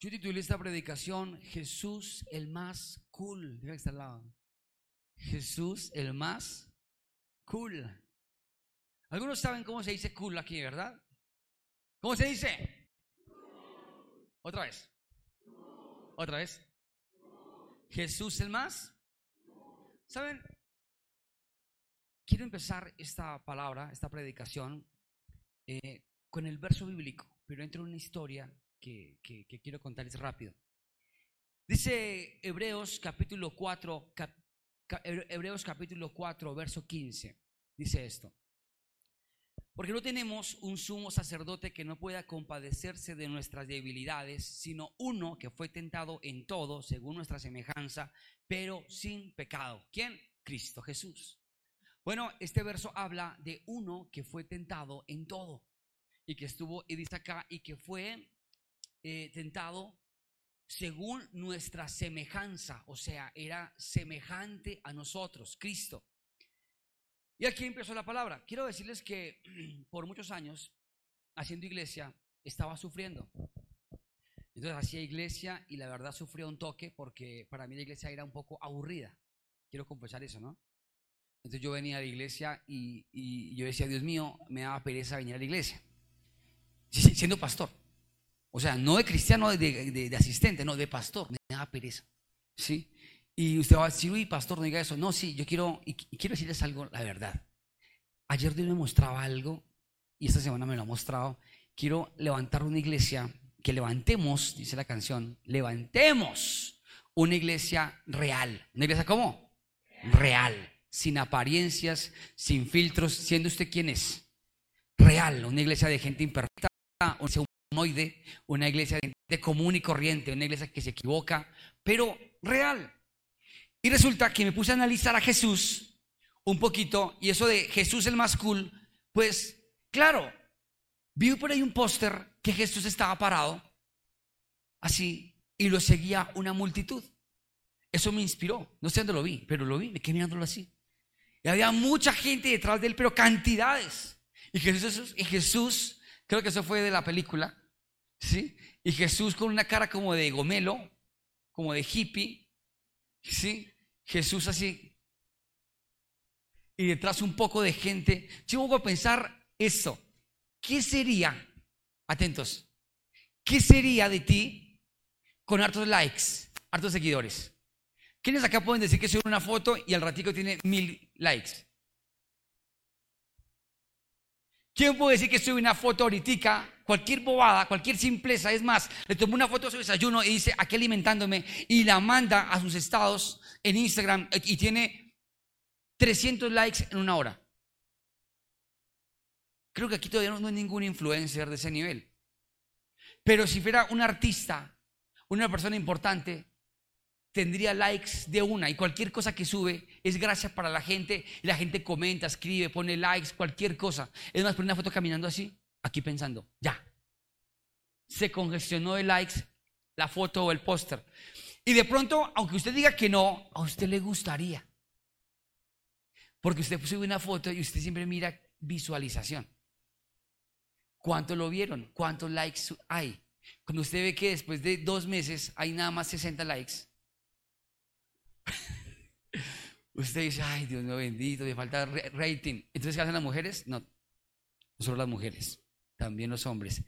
Yo titulé esta predicación Jesús el más cool. Que está al lado. Jesús el más cool. Algunos saben cómo se dice cool aquí, ¿verdad? ¿Cómo se dice? Otra vez. Otra vez. Jesús el más. ¿Saben? Quiero empezar esta palabra, esta predicación, eh, con el verso bíblico, pero entro en una historia que, quiero contarles rápido. Dice Hebreos capítulo 4, Hebreos capítulo 4, verso 15. Dice esto. Porque no tenemos un sumo sacerdote que no pueda compadecerse de nuestras debilidades, sino uno que fue tentado en todo, según nuestra semejanza, pero sin pecado. ¿Quién? Cristo Jesús. Bueno, este verso habla de uno que fue tentado en todo y que estuvo, y dice acá, y que fue eh, tentado según nuestra semejanza, o sea, era semejante a nosotros, Cristo. Y aquí empezó la palabra. Quiero decirles que por muchos años, haciendo iglesia, estaba sufriendo. Entonces hacía iglesia y la verdad sufría un toque porque para mí la iglesia era un poco aburrida. Quiero confesar eso, ¿no? Entonces yo venía de iglesia y, y yo decía, Dios mío, me daba pereza venir a la iglesia. Siendo pastor. O sea, no de cristiano, de, asistente, no, de pastor. Me da pereza. ¿Sí? Y usted va a decir, uy, pastor, no diga eso. No, sí, yo quiero, y, quiero decirles algo, la verdad. Ayer Dios me mostraba algo, y esta semana me lo ha mostrado. Quiero levantar una iglesia, que levantemos, dice la canción, levantemos una iglesia real. ¿Una iglesia cómo? Real. Sin apariencias, sin filtros, siendo usted quien es. Real. Una iglesia de gente imperfecta, una de común y corriente, una iglesia que se equivoca, pero real. Y resulta que me puse a analizar a Jesús un poquito, y eso de Jesús el más cool, pues claro, vi por ahí un póster que Jesús estaba parado, así, y lo seguía una multitud. Eso me inspiró, no sé dónde lo vi, pero lo vi, me quedé mirándolo así. Y había mucha gente detrás de él, pero cantidades. Y Jesús, y Jesús, creo que eso fue de la película, ¿sí? Y Jesús con una cara como de gomelo, como de hippie, ¿sí? Jesús así. Y detrás un poco de gente. Yo voy a pensar eso. ¿Qué sería, atentos, qué sería de ti con hartos likes, hartos seguidores? ¿Quiénes acá pueden decir que sube una foto y al ratico tiene mil likes? ¿Quién puede decir que sube una foto ahorita cualquier bobada, cualquier simpleza. Es más, le tomó una foto de su desayuno y dice, aquí alimentándome, y la manda a sus estados en Instagram y tiene 300 likes en una hora. Creo que aquí todavía no hay ningún influencer de ese nivel. Pero si fuera un artista, una persona importante, tendría likes de una y cualquier cosa que sube es gracias para la gente la gente comenta, escribe, pone likes, cualquier cosa. Es más, pone una foto caminando así aquí pensando, ya, se congestionó de likes la foto o el póster. Y de pronto, aunque usted diga que no, a usted le gustaría. Porque usted sube una foto y usted siempre mira visualización. ¿Cuánto lo vieron? ¿Cuántos likes hay? Cuando usted ve que después de dos meses hay nada más 60 likes, usted dice, ay Dios mío bendito, me falta rating. Entonces, ¿qué hacen las mujeres? No, no solo las mujeres también los hombres,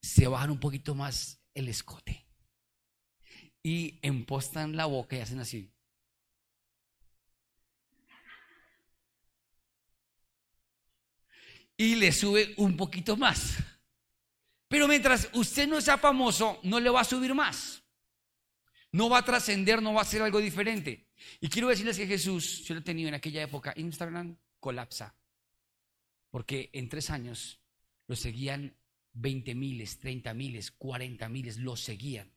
se bajan un poquito más el escote y empostan la boca y hacen así. Y le sube un poquito más. Pero mientras usted no sea famoso, no le va a subir más. No va a trascender, no va a ser algo diferente. Y quiero decirles que Jesús, yo lo he tenido en aquella época, Instagram colapsa. Porque en tres años lo seguían 20 miles, 30 miles, 40 miles, lo seguían.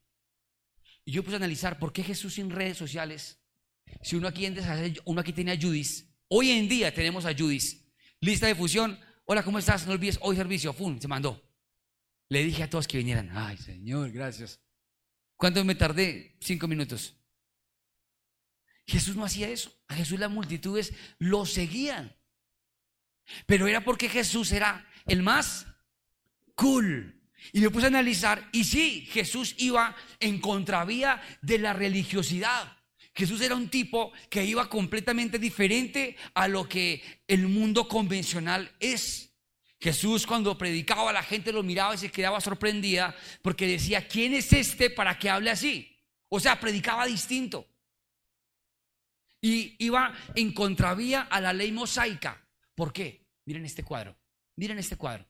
Y yo puse a analizar por qué Jesús sin redes sociales, si uno aquí, uno aquí tiene a Judis, hoy en día tenemos a Judis, lista de fusión, hola, ¿cómo estás? No olvides, hoy servicio, ¡fum! Se mandó. Le dije a todos que vinieran, ay Señor, gracias. ¿Cuánto me tardé? Cinco minutos. Jesús no hacía eso. A Jesús las multitudes lo seguían. Pero era porque Jesús era el más cool. Y me puse a analizar, y sí, Jesús iba en contravía de la religiosidad. Jesús era un tipo que iba completamente diferente a lo que el mundo convencional es. Jesús cuando predicaba la gente lo miraba y se quedaba sorprendida porque decía, ¿quién es este para que hable así? O sea, predicaba distinto. Y iba en contravía a la ley mosaica. ¿Por qué? Miren este cuadro. Miren este cuadro.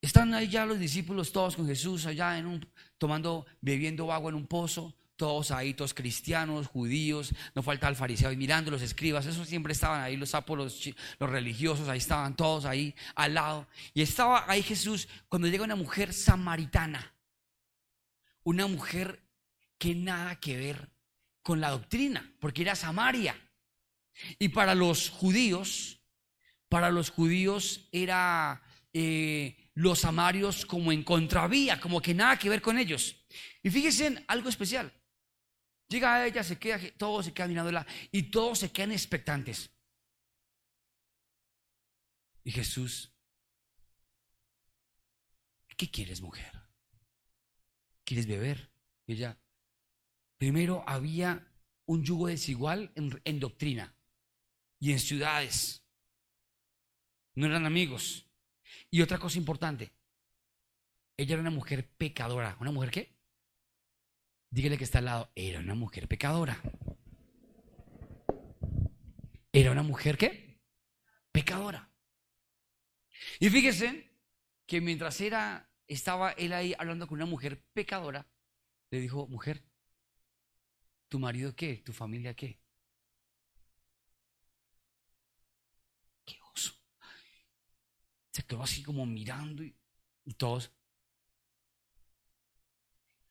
Están ahí ya los discípulos todos con Jesús allá en un tomando bebiendo agua en un pozo, todos ahí, todos cristianos, judíos, no falta el fariseo y mirando los escribas, esos siempre estaban ahí, los sapos, los, los religiosos, ahí estaban todos ahí al lado. Y estaba ahí Jesús cuando llega una mujer samaritana, una mujer que nada que ver con la doctrina, porque era Samaria. Y para los judíos, para los judíos era eh, los samarios como en contravía, como que nada que ver con ellos. Y fíjense en algo especial. Llega a ella, se queda, todos se quedan mirándola y todos se quedan expectantes. Y Jesús, ¿qué quieres, mujer? ¿Quieres beber? Y ella, Primero había un yugo desigual en, doctrina y en ciudades. No eran amigos. Y otra cosa importante, ella era una mujer pecadora. ¿Una mujer qué? Dígale que está al lado, era una mujer pecadora. Era una mujer qué? Pecadora. Y fíjese que mientras era, estaba él ahí hablando con una mujer pecadora, le dijo, mujer, ¿Tu marido qué? ¿Tu familia qué? ¿Qué oso? Se quedó así como mirando y, todos.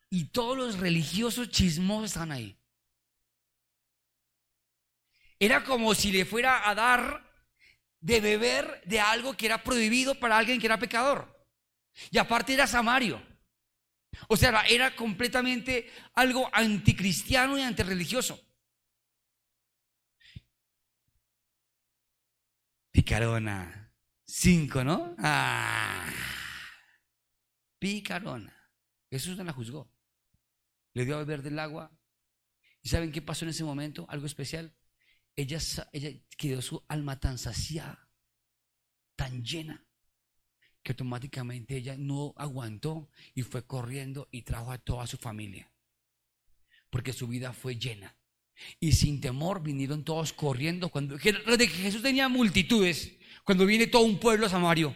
Y todos los religiosos chismosos están ahí. Era como si le fuera a dar de beber de algo que era prohibido para alguien que era pecador. Y aparte era Samario. O sea, era completamente algo anticristiano y antirreligioso. Picarona. Cinco, ¿no? Ah. Picarona. Jesús no la juzgó. Le dio a beber del agua. ¿Y saben qué pasó en ese momento? Algo especial. Ella, ella quedó su alma tan saciada, tan llena, que automáticamente ella no aguantó y fue corriendo y trajo a toda su familia. Porque su vida fue llena. Y sin temor vinieron todos corriendo. Cuando de Jesús tenía multitudes, cuando viene todo un pueblo a Samario.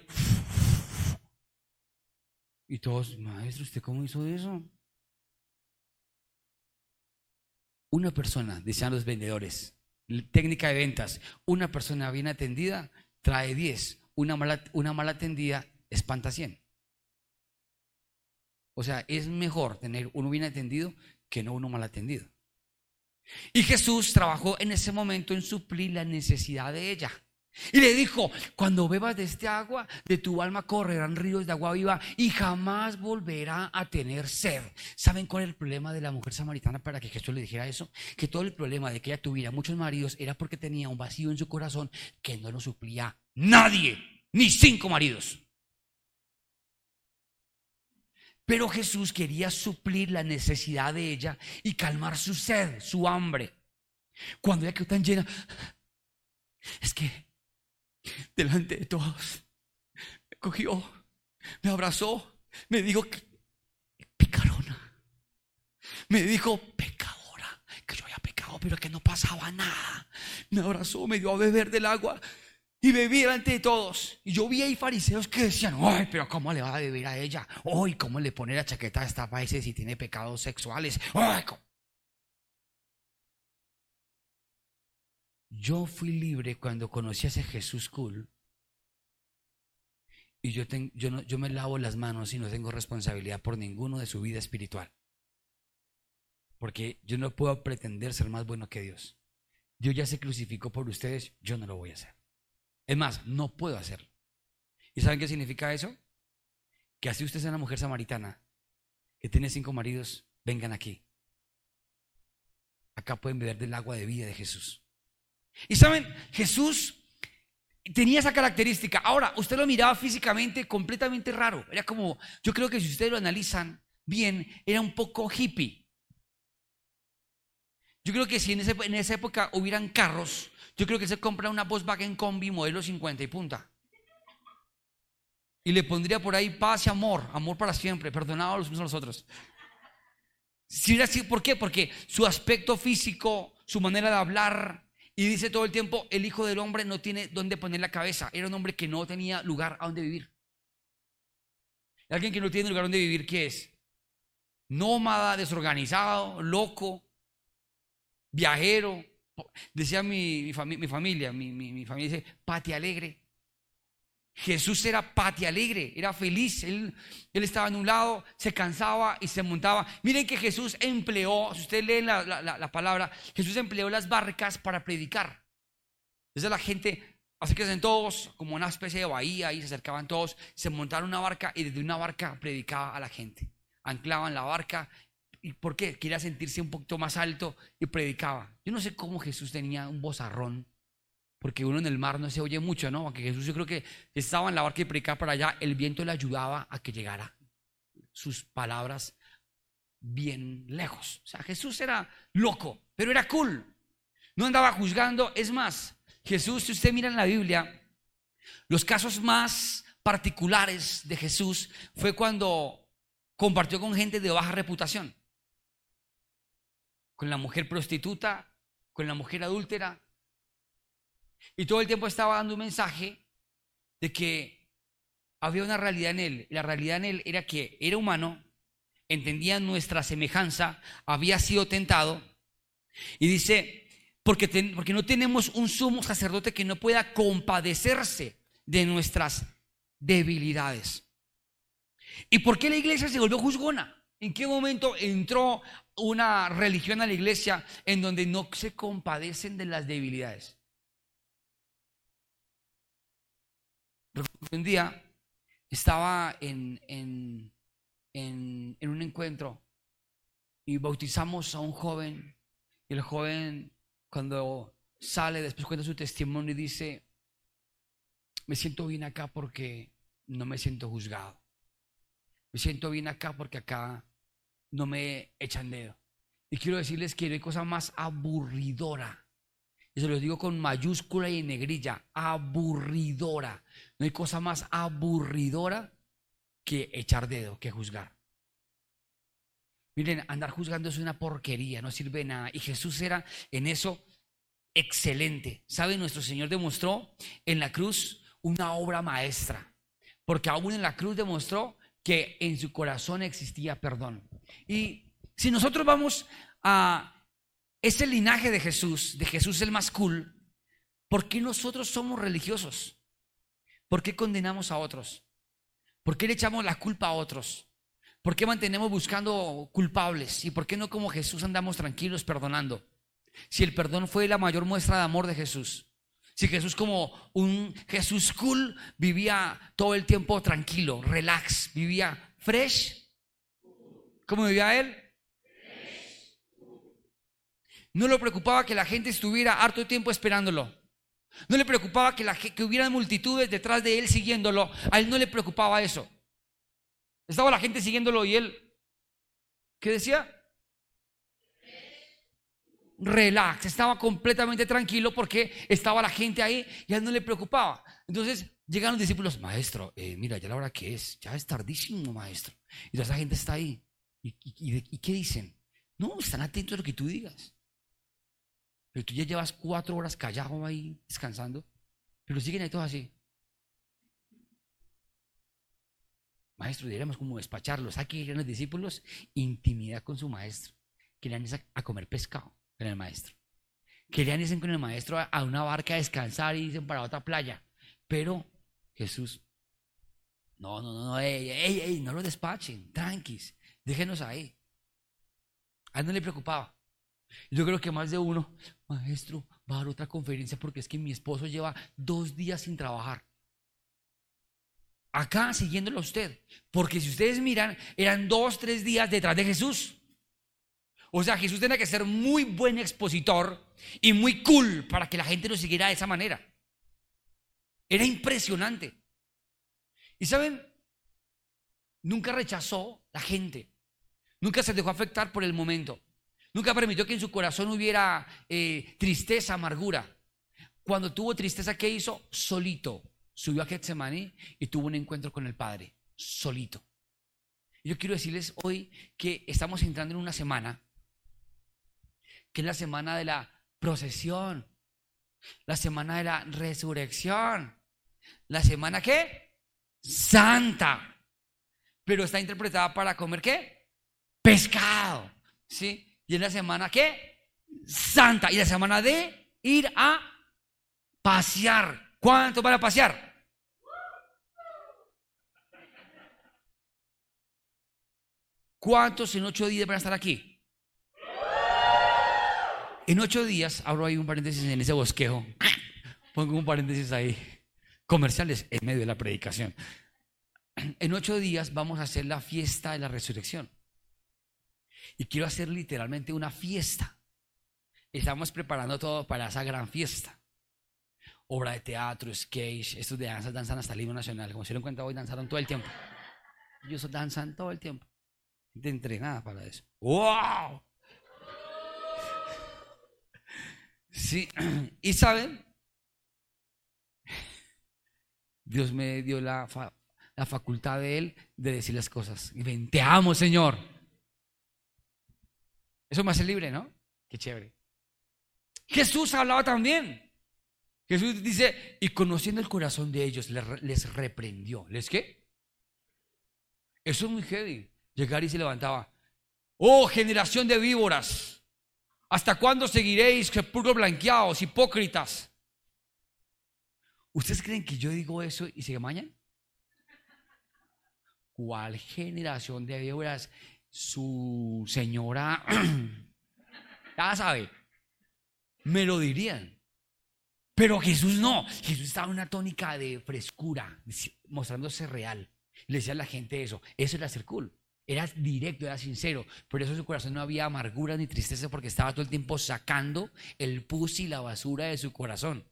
Y todos, maestro, ¿usted cómo hizo eso? Una persona, decían los vendedores, técnica de ventas, una persona bien atendida trae 10, una mala, una mala atendida espanta 100. O sea, es mejor tener uno bien atendido que no uno mal atendido. Y Jesús trabajó en ese momento en suplir la necesidad de ella. Y le dijo, cuando bebas de este agua, de tu alma correrán ríos de agua viva y jamás volverá a tener sed. ¿Saben cuál es el problema de la mujer samaritana para que Jesús le dijera eso? Que todo el problema de que ella tuviera muchos maridos era porque tenía un vacío en su corazón que no lo suplía nadie, ni cinco maridos. Pero Jesús quería suplir la necesidad de ella y calmar su sed, su hambre. Cuando ella quedó tan llena, es que delante de todos me cogió, me abrazó, me dijo picarona, me dijo pecadora, que yo había pecado, pero que no pasaba nada. Me abrazó, me dio a beber del agua y bebí delante de todos. Y yo vi ahí fariseos que decían, ay, pero ¿cómo le va a beber a ella? Ay, ¿cómo le pone la chaqueta a esta país si tiene pecados sexuales? yo fui libre cuando conocí a ese Jesús cool. Y yo, yo, no, yo me lavo las manos y no tengo responsabilidad por ninguno de su vida espiritual. Porque yo no puedo pretender ser más bueno que Dios. Dios ya se crucificó por ustedes, yo no lo voy a hacer. Es más, no puedo hacerlo. ¿Y saben qué significa eso? Que así usted sea una mujer samaritana, que tiene cinco maridos, vengan aquí. Acá pueden beber del agua de vida de Jesús. Y saben, Jesús tenía esa característica. Ahora, usted lo miraba físicamente completamente raro. Era como, yo creo que si ustedes lo analizan bien, era un poco hippie. Yo creo que si en, en esa época hubieran carros, yo creo que se compra una Volkswagen Combi modelo 50 y punta. Y le pondría por ahí paz y amor, amor para siempre, perdonado los unos a los otros. Si era así, ¿por qué? Porque su aspecto físico, su manera de hablar, y dice todo el tiempo, el Hijo del Hombre no tiene dónde poner la cabeza. Era un hombre que no tenía lugar a donde vivir. Alguien que no tiene lugar donde vivir, ¿qué es? Nómada, desorganizado, loco, viajero. Decía mi, mi, familia, mi, mi familia dice, pati alegre. Jesús era pati alegre, era feliz. Él, él, estaba en un lado, se cansaba y se montaba. Miren que Jesús empleó, si ustedes leen la, la, palabra, Jesús empleó las barcas para predicar. Entonces la gente, así que todos como una especie de bahía y se acercaban todos, se montaron una barca y desde una barca predicaba a la gente. Anclaban la barca. ¿Y por qué? Quería sentirse un poquito más alto y predicaba. Yo no sé cómo Jesús tenía un bozarrón porque uno en el mar no se oye mucho, ¿no? Aunque Jesús yo creo que estaba en la barca y predicaba para allá, el viento le ayudaba a que llegara sus palabras bien lejos. O sea, Jesús era loco, pero era cool. No andaba juzgando. Es más, Jesús, si usted mira en la Biblia, los casos más particulares de Jesús fue cuando compartió con gente de baja reputación. Con la mujer prostituta, con la mujer adúltera, y todo el tiempo estaba dando un mensaje de que había una realidad en él. La realidad en él era que era humano, entendía nuestra semejanza, había sido tentado. Y dice, porque, porque no tenemos un sumo sacerdote que no pueda compadecerse de nuestras debilidades. ¿Y por qué la iglesia se volvió juzgona? ¿En qué momento entró una religión a la iglesia en donde no se compadecen de las debilidades? Un día estaba en, en, en, un encuentro y bautizamos a un joven y el joven cuando sale después cuenta su testimonio y dice, me siento bien acá porque no me siento juzgado. Me siento bien acá porque acá no me echan dedo. Y quiero decirles que no hay cosa más aburridora y se los digo con mayúscula y en negrilla, aburridora. No hay cosa más aburridora que echar dedo, que juzgar. Miren, andar juzgando es una porquería, no sirve de nada. Y Jesús era en eso excelente. ¿Sabe? Nuestro Señor demostró en la cruz una obra maestra. Porque aún en la cruz demostró que en su corazón existía perdón. Y si nosotros vamos a ese linaje de Jesús, de Jesús el más cool, ¿por qué nosotros somos religiosos? ¿Por qué condenamos a otros? ¿Por qué le echamos la culpa a otros? ¿Por qué mantenemos buscando culpables? ¿Y por qué no como Jesús andamos tranquilos perdonando? Si el perdón fue la mayor muestra de amor de Jesús. Si Jesús como un Jesús cool vivía todo el tiempo tranquilo, relax, vivía fresh. ¿Cómo vivía él? No le preocupaba que la gente estuviera harto tiempo esperándolo. No le preocupaba que, la, que hubiera multitudes detrás de él siguiéndolo. A él no le preocupaba eso. Estaba la gente siguiéndolo y él, ¿qué decía? Relax, estaba completamente tranquilo porque estaba la gente ahí y a él no le preocupaba. Entonces llegan los discípulos, maestro, eh, mira, ya la hora que es, ya es tardísimo, maestro. Y toda esa gente está ahí. ¿Y, qué dicen? No, están atentos a lo que tú digas. Pero tú ya llevas cuatro horas callado ahí descansando. Pero siguen ahí todos así. Maestro, diríamos como despacharlos. Aquí eran los discípulos, intimidad con su maestro. Querían ir a comer pescado con el maestro. Querían irse con el maestro a una barca a descansar y dicen para otra playa. Pero Jesús, no, no, no, no, ey, ey, no lo despachen, tranquis, déjenos ahí. A él no le preocupaba. Yo creo que más de uno, maestro, va a dar otra conferencia porque es que mi esposo lleva dos días sin trabajar. Acá siguiéndolo a usted. Porque si ustedes miran, eran dos, tres días detrás de Jesús. O sea, Jesús tenía que ser muy buen expositor y muy cool para que la gente lo siguiera de esa manera. Era impresionante. Y saben, nunca rechazó la gente. Nunca se dejó afectar por el momento. Nunca permitió que en su corazón hubiera eh, tristeza, amargura. Cuando tuvo tristeza, ¿qué hizo? Solito. Subió a Getsemaní y tuvo un encuentro con el Padre. Solito. Yo quiero decirles hoy que estamos entrando en una semana, que es la semana de la procesión, la semana de la resurrección, la semana qué? Santa. Pero está interpretada para comer qué? Pescado. ¿Sí? Y en la semana qué? Santa. Y la semana de ir a pasear. ¿Cuánto van a pasear? ¿Cuántos en ocho días van a estar aquí? En ocho días, abro ahí un paréntesis en ese bosquejo. Pongo un paréntesis ahí. Comerciales en medio de la predicación. En ocho días vamos a hacer la fiesta de la resurrección. Y quiero hacer literalmente una fiesta. Estamos preparando todo para esa gran fiesta. Obra de teatro, skate, estos de danza danzan hasta el himno nacional. Como se dieron cuenta, hoy danzaron todo el tiempo. Ellos danzan todo el tiempo. De entrenada para eso. ¡Wow! Sí, y saben, Dios me dio la, la facultad de Él de decir las cosas. Y ven, te amo, Señor. Eso me hace libre, ¿no? Qué chévere. Jesús hablaba también. Jesús dice, y conociendo el corazón de ellos, les reprendió. ¿Les qué? Eso es muy heavy. Llegar y se levantaba. Oh, generación de víboras. ¿Hasta cuándo seguiréis sepulcros blanqueados, hipócritas? ¿Ustedes creen que yo digo eso y se mañan? ¿Cuál generación de víboras? su señora, ya sabe, me lo dirían. Pero Jesús no, Jesús estaba en una tónica de frescura, mostrándose real. Le decía a la gente eso, eso era ser cool. Era directo, era sincero. Por eso en su corazón no había amargura ni tristeza porque estaba todo el tiempo sacando el pus y la basura de su corazón.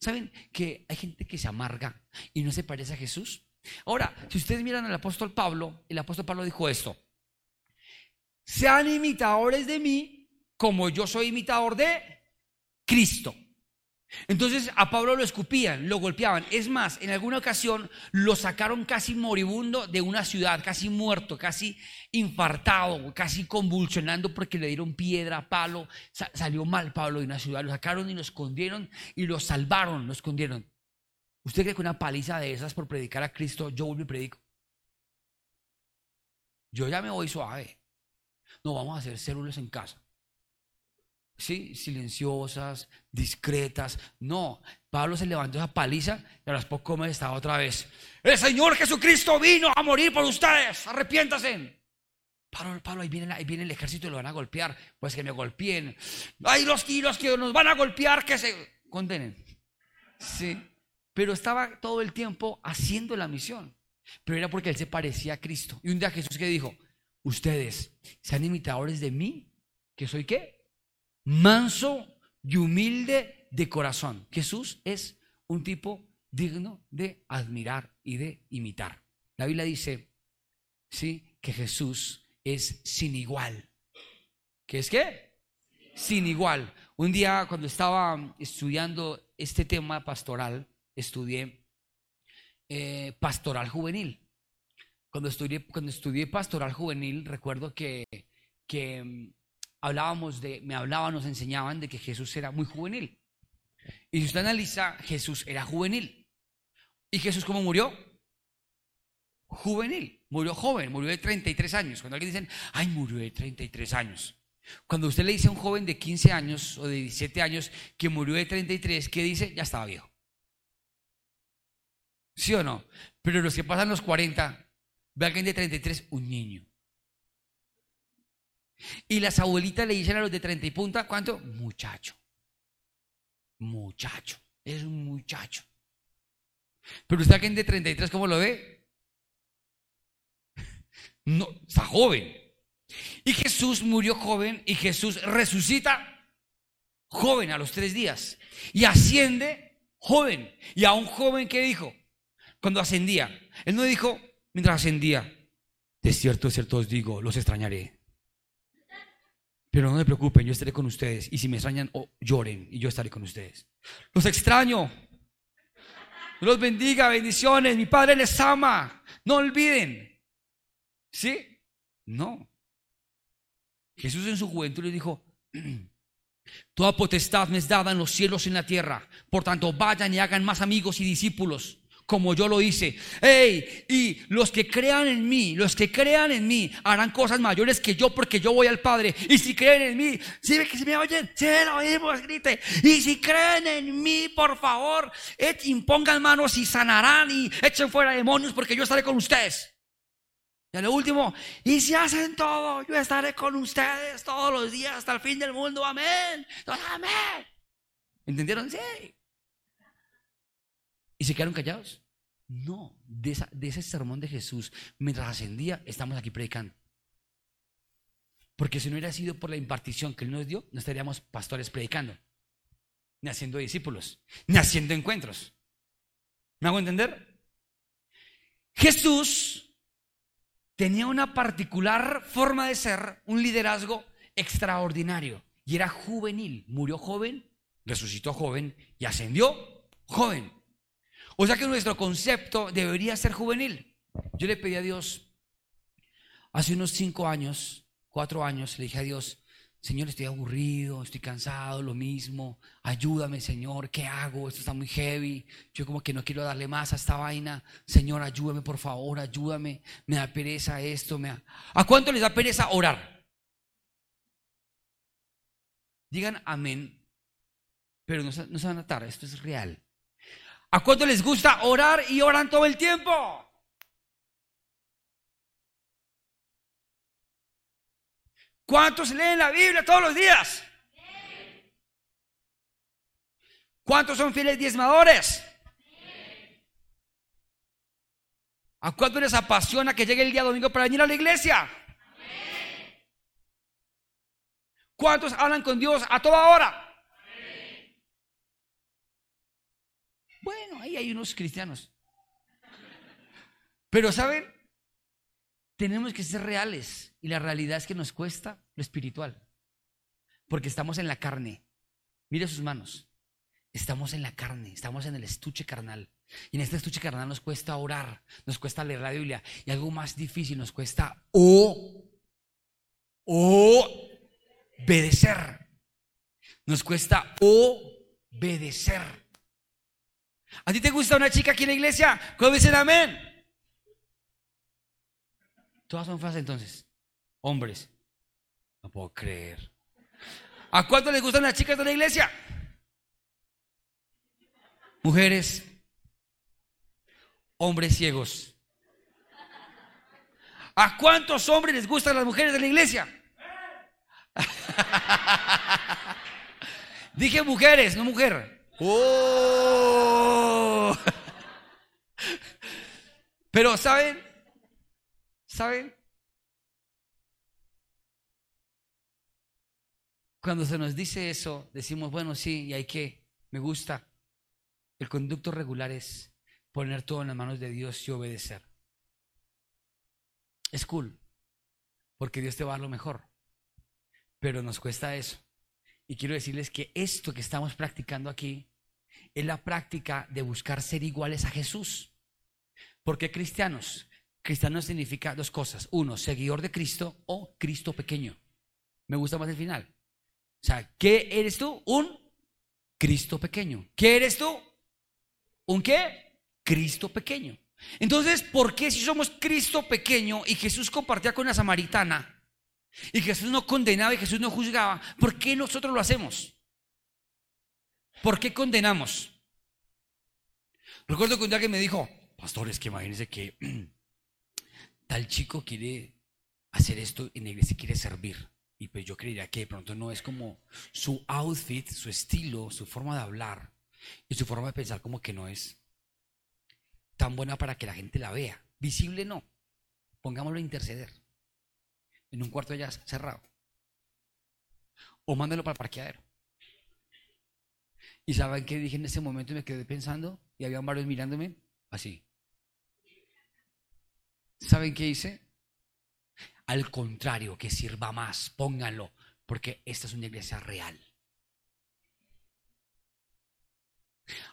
¿Saben que hay gente que se amarga y no se parece a Jesús? Ahora, si ustedes miran al apóstol Pablo, el apóstol Pablo dijo esto sean imitadores de mí como yo soy imitador de Cristo. Entonces a Pablo lo escupían, lo golpeaban. Es más, en alguna ocasión lo sacaron casi moribundo de una ciudad, casi muerto, casi infartado, casi convulsionando porque le dieron piedra, palo. salió mal Pablo de una ciudad. Lo sacaron y lo escondieron y lo salvaron, lo escondieron. ¿Usted cree que una paliza de esas por predicar a Cristo yo vuelvo y predico? Yo ya me voy suave. No, vamos a hacer células en casa. Sí, silenciosas, discretas. No, Pablo se levantó esa paliza y a las pocas meses estaba otra vez. El Señor Jesucristo vino a morir por ustedes. Arrepiéntase. Pablo, Pablo, ahí viene, ahí viene el ejército y lo van a golpear. Pues que me golpeen. Hay los kilos que nos van a golpear, que se condenen. Sí, pero estaba todo el tiempo haciendo la misión. Pero era porque él se parecía a Cristo. Y un día Jesús que dijo, ustedes sean imitadores de mí, que soy qué? Manso y humilde de corazón. Jesús es un tipo digno de admirar y de imitar. La Biblia dice, sí, que Jesús es sin igual. ¿Qué es qué? Sin igual. Un día cuando estaba estudiando este tema pastoral, estudié eh, pastoral juvenil. Cuando estudié, cuando estudié pastoral juvenil, recuerdo que, que hablábamos de, me hablaban, nos enseñaban de que Jesús era muy juvenil. Y si usted analiza, Jesús era juvenil. ¿Y Jesús cómo murió? Juvenil, murió joven, murió de 33 años. Cuando alguien dicen, ay, murió de 33 años. Cuando usted le dice a un joven de 15 años o de 17 años que murió de 33, ¿qué dice? Ya estaba viejo. ¿Sí o no? Pero los que pasan los 40, Ve alguien de 33, un niño. Y las abuelitas le dicen a los de 30 y punta, ¿cuánto? Muchacho. Muchacho. Es un muchacho. Pero usted alguien de 33, ¿cómo lo ve? No, está joven. Y Jesús murió joven y Jesús resucita joven a los tres días y asciende joven. Y a un joven que dijo, cuando ascendía, él no dijo, mientras ascendía, de cierto, de cierto os digo, los extrañaré. Pero no me preocupen, yo estaré con ustedes. Y si me extrañan, lloren y yo estaré con ustedes. Los extraño. Los bendiga, bendiciones. Mi Padre les ama. No olviden. ¿Sí? No. Jesús en su juventud le dijo, Toda potestad me es dada en los cielos y en la tierra. Por tanto, vayan y hagan más amigos y discípulos como yo lo hice. Hey, y los que crean en mí, los que crean en mí, harán cosas mayores que yo porque yo voy al Padre. Y si creen en mí, si se me oyen, si lo oímos, grite. Y si creen en mí, por favor, impongan manos y sanarán y echen fuera demonios porque yo estaré con ustedes. Y a lo último, y si hacen todo, yo estaré con ustedes todos los días hasta el fin del mundo. Amén. Amén. ¿Entendieron? Sí. ¿Y se quedaron callados? No, de, ese sermón de Jesús, mientras ascendía, estamos aquí predicando. Porque si no hubiera sido por la impartición que Él nos dio, no estaríamos pastores predicando, ni haciendo discípulos, ni haciendo encuentros. ¿Me hago entender? Jesús tenía una particular forma de ser, un liderazgo extraordinario, y era juvenil. Murió joven, resucitó joven y ascendió joven. O sea que nuestro concepto debería ser juvenil. Yo le pedí a Dios, hace unos cinco años, cuatro años, le dije a Dios, Señor, estoy aburrido, estoy cansado, lo mismo, ayúdame, Señor, ¿qué hago? Esto está muy heavy, yo como que no quiero darle más a esta vaina. Señor, ayúdame, por favor, ayúdame, me da pereza esto, ¿A cuánto les da pereza orar? Digan amén, pero no, no se van a atar, esto es real. ¿A cuánto les gusta orar y oran todo el tiempo? ¿Cuántos leen la Biblia todos los días? ¿Cuántos son fieles diezmadores? ¿A cuánto les apasiona que llegue el día domingo para venir a la iglesia? ¿Cuántos hablan con Dios a toda hora? Bueno, ahí hay unos cristianos. Pero, ¿saben? Tenemos que ser reales. Y la realidad es que nos cuesta lo espiritual. Porque estamos en la carne. Mire sus manos. Estamos en la carne, estamos en el estuche carnal. Y en este estuche carnal nos cuesta orar, nos cuesta leer la Biblia. Y algo más difícil, nos cuesta o, obedecer. Nos cuesta obedecer. ¿A ti te gusta una chica aquí en la iglesia? ¿Cómo dicen amén? Todas son frases entonces. Hombres. No puedo creer. ¿A cuánto les gustan las chicas de la iglesia? Mujeres. Hombres ciegos. ¿A cuántos hombres les gustan las mujeres de la iglesia? Dije mujeres, no mujer. ¡Oh! Pero, ¿saben? ¿Saben? Cuando se nos dice eso, decimos, bueno, sí, y hay que, me gusta. El conducto regular es poner todo en las manos de Dios y obedecer. Es cool, porque Dios te va a dar lo mejor. Pero nos cuesta eso. Y quiero decirles que esto que estamos practicando aquí es la práctica de buscar ser iguales a Jesús. Porque cristianos, cristiano significa dos cosas. Uno, seguidor de Cristo o Cristo pequeño. Me gusta más el final. O sea, ¿qué eres tú? Un Cristo pequeño. ¿Qué eres tú? ¿Un qué? Cristo pequeño. Entonces, ¿por qué si somos Cristo pequeño y Jesús compartía con la samaritana y Jesús no condenaba y Jesús no juzgaba, ¿por qué nosotros lo hacemos? ¿Por qué condenamos? Recuerdo que un día que me dijo, pastores, que imagínense que tal chico quiere hacer esto en la iglesia, quiere servir. Y pues yo creería que de pronto no es como su outfit, su estilo, su forma de hablar y su forma de pensar como que no es tan buena para que la gente la vea. Visible no. Pongámoslo a interceder en un cuarto ya cerrado. O mándalo para el parqueadero. ¿Y saben qué dije en ese momento? Y me quedé pensando y había varios mirándome así. ¿Saben qué hice? Al contrario, que sirva más, pónganlo, porque esta es una iglesia real.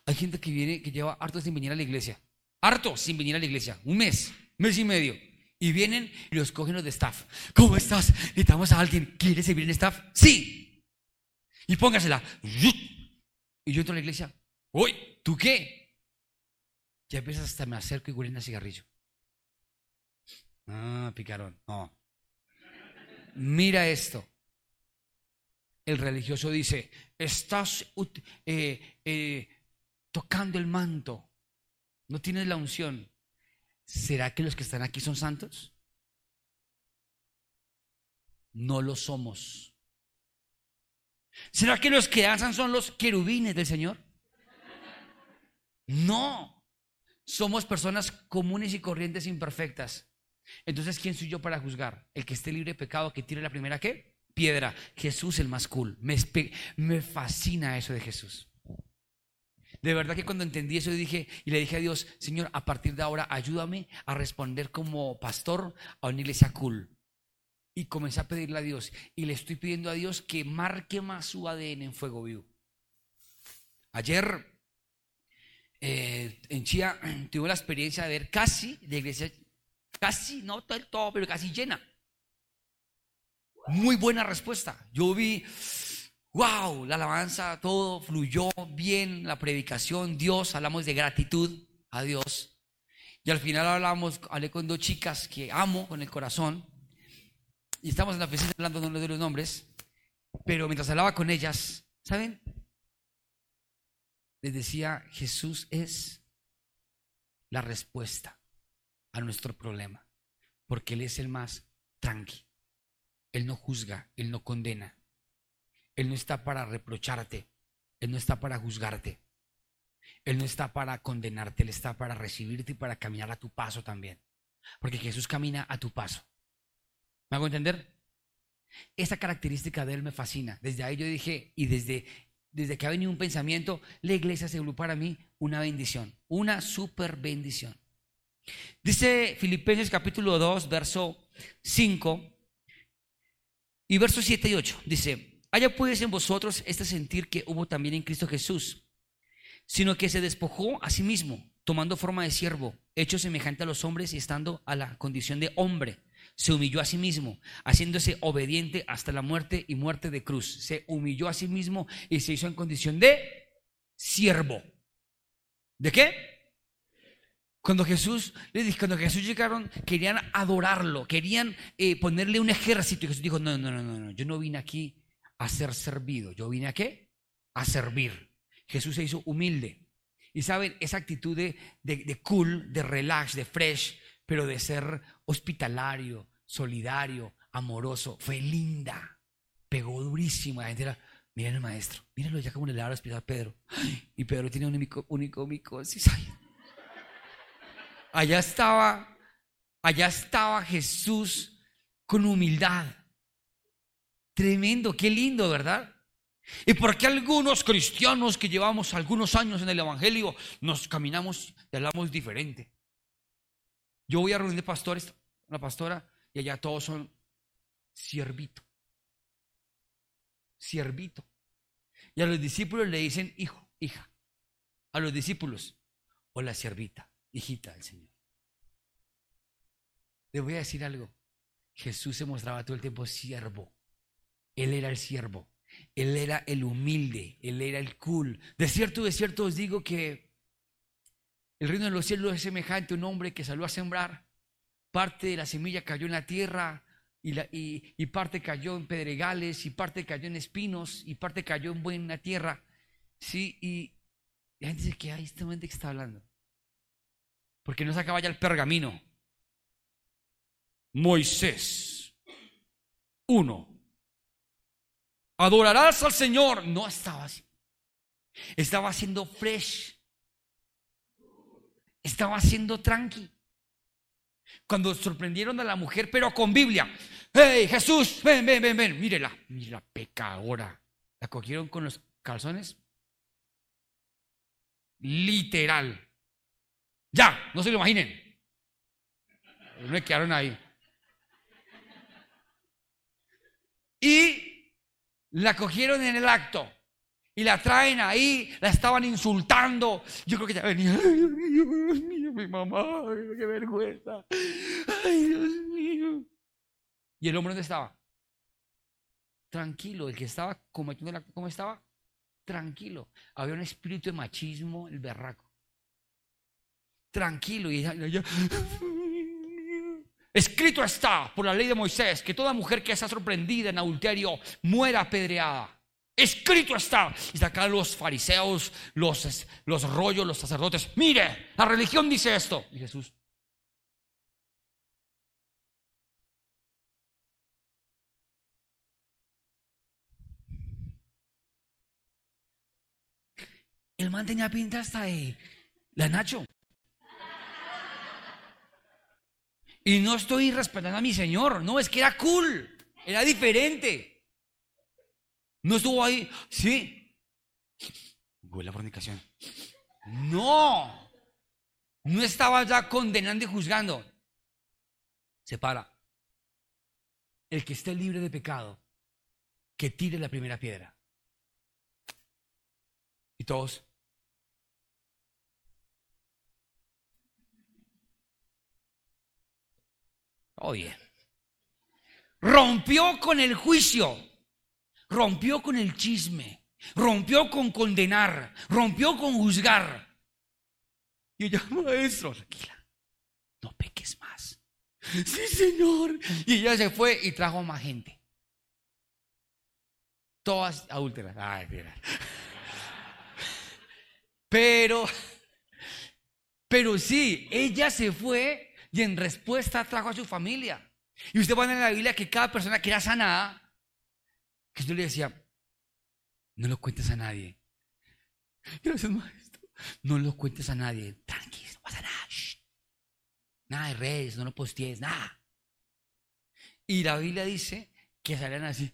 Hay gente que viene, que lleva harto sin venir a la iglesia. Harto sin venir a la iglesia. Un mes, mes y medio. Y vienen y los cogen los de staff. ¿Cómo estás? Necesitamos a alguien. ¿Quieres servir en staff? Sí. Y póngasela. Y yo entro a la iglesia. Uy, ¿tú qué? Ya empiezas hasta me acerco y huelen a cigarrillo. Ah, picarón. No. Mira esto. El religioso dice, estás eh, eh, tocando el manto, no tienes la unción. ¿Será que los que están aquí son santos? No lo somos. ¿Será que los que danzan son los querubines del Señor? No. Somos personas comunes y corrientes imperfectas. Entonces, ¿quién soy yo para juzgar? El que esté libre de pecado, que tire la primera? Piedra. Jesús el más cool. Me, me fascina eso de Jesús. De verdad que cuando entendí eso dije y le dije a Dios, Señor, a partir de ahora ayúdame a responder como pastor a una iglesia cool. Y comencé a pedirle a Dios y le estoy pidiendo a Dios que marque más su ADN en fuego vivo. Ayer eh, en Chía tuve la experiencia de ver casi la iglesia, casi, no del todo, pero casi llena. Muy buena respuesta. Yo vi wow, la alabanza, todo fluyó bien, la predicación, Dios, hablamos de gratitud a Dios. Y al final hablamos, hablé con dos chicas que amo con el corazón. Y estamos en la oficina hablando de los nombres. Pero mientras hablaba con ellas, ¿saben? Les decía, Jesús es la respuesta a nuestro problema. Porque Él es el más tranqui. Él no juzga, Él no condena. Él no está para reprocharte, Él no está para juzgarte, Él no está para condenarte, Él está para recibirte y para caminar a tu paso también. Porque Jesús camina a tu paso. ¿Me hago entender? Esa característica de Él me fascina. Desde ahí yo dije, y desde, desde que ha venido un pensamiento, la iglesia se volvió para mí una bendición, una super bendición. Dice Filipenses capítulo 2, verso 5 y verso 7 y 8. Dice, Haya pues en vosotros este sentir que hubo también en Cristo Jesús, sino que se despojó a sí mismo, tomando forma de siervo, hecho semejante a los hombres y estando a la condición de hombre. Se humilló a sí mismo, haciéndose obediente hasta la muerte y muerte de cruz. Se humilló a sí mismo y se hizo en condición de siervo. ¿De qué? Cuando Jesús, cuando Jesús llegaron, querían adorarlo, querían eh, ponerle un ejército. Y Jesús dijo, no, no, no, no, no, yo no vine aquí a ser servido. Yo vine a qué? A servir. Jesús se hizo humilde. Y saben, esa actitud de, de, cool, de relax, de fresh, pero de ser hospitalario, solidario, amoroso, fue linda. Pegó durísimo. La gente era, miren el maestro, mírenlo ya como le da a Pedro. Y Pedro tiene un único, único micosis. Allá estaba, allá estaba Jesús con humildad Tremendo, qué lindo, ¿verdad? ¿Y por qué algunos cristianos que llevamos algunos años en el Evangelio nos caminamos y hablamos diferente? Yo voy a reunir de pastores, una pastora, y allá todos son siervito. Siervito. Y a los discípulos le dicen hijo, hija. A los discípulos, o la siervita, hijita del Señor. Le voy a decir algo. Jesús se mostraba todo el tiempo siervo. Él era el siervo, Él era el humilde, Él era el cool. De cierto, de cierto os digo que el reino de los cielos es semejante a un hombre que salió a sembrar. Parte de la semilla cayó en la tierra y, parte cayó en pedregales y parte cayó en espinos y parte cayó en buena tierra. Sí, y la gente dice que hay este que está hablando. Porque no se acaba ya el pergamino. Moisés, uno, adorarás al Señor. No estaba así. Estaba haciendo fresh. Estaba haciendo tranqui. Cuando sorprendieron a la mujer, pero con Biblia. ¡Hey, Jesús! Ven, ven, ven, ven. Mírela. Mira, pecadora. La cogieron con los calzones Literal. Ya, no se lo imaginen. No me quedaron ahí. Y la cogieron en el acto. Y la traen ahí, la estaban insultando. Yo creo que ya venía. Ay, Dios mío, Dios mío, mi mamá, qué vergüenza. Ay, Dios mío. ¿Y el hombre dónde estaba? Tranquilo, el que estaba cometiendo el acto, ¿cómo estaba? Tranquilo. Había un espíritu de machismo, el berraco. Tranquilo. Y ella, Escrito está por la ley de Moisés que toda mujer que sea sorprendida en adulterio muera apedreada. Escrito está. Y sacan los fariseos, los, los rollos, los sacerdotes. Mire, la religión dice esto. Y Jesús. El man tenía pinta hasta de la Nacho. Y no estoy respetando a mi Señor, no, es que era cool, era diferente. No estuvo ahí, sí. Huele la fornicación. No, no estaba ya condenando y juzgando. Se para. El que esté libre de pecado, que tire la primera piedra. Y todos. Oye, rompió con el juicio, rompió con el chisme, rompió con condenar, rompió con juzgar. Y ella, maestro, tranquila, no peques más. Sí, señor. Y ella se fue y trajo más gente. Todas adúlteras. Ay, mira. Pero, pero sí, ella se fue y en respuesta trajo a su familia. Y usted va a ver en la Biblia que cada persona que era sanada, que le decía, no lo cuentes a nadie. Gracias, maestro. No lo cuentes a nadie. Tranquilo, no pasa nada. Nada de redes, no lo postees, nada. Y la Biblia dice que salían así.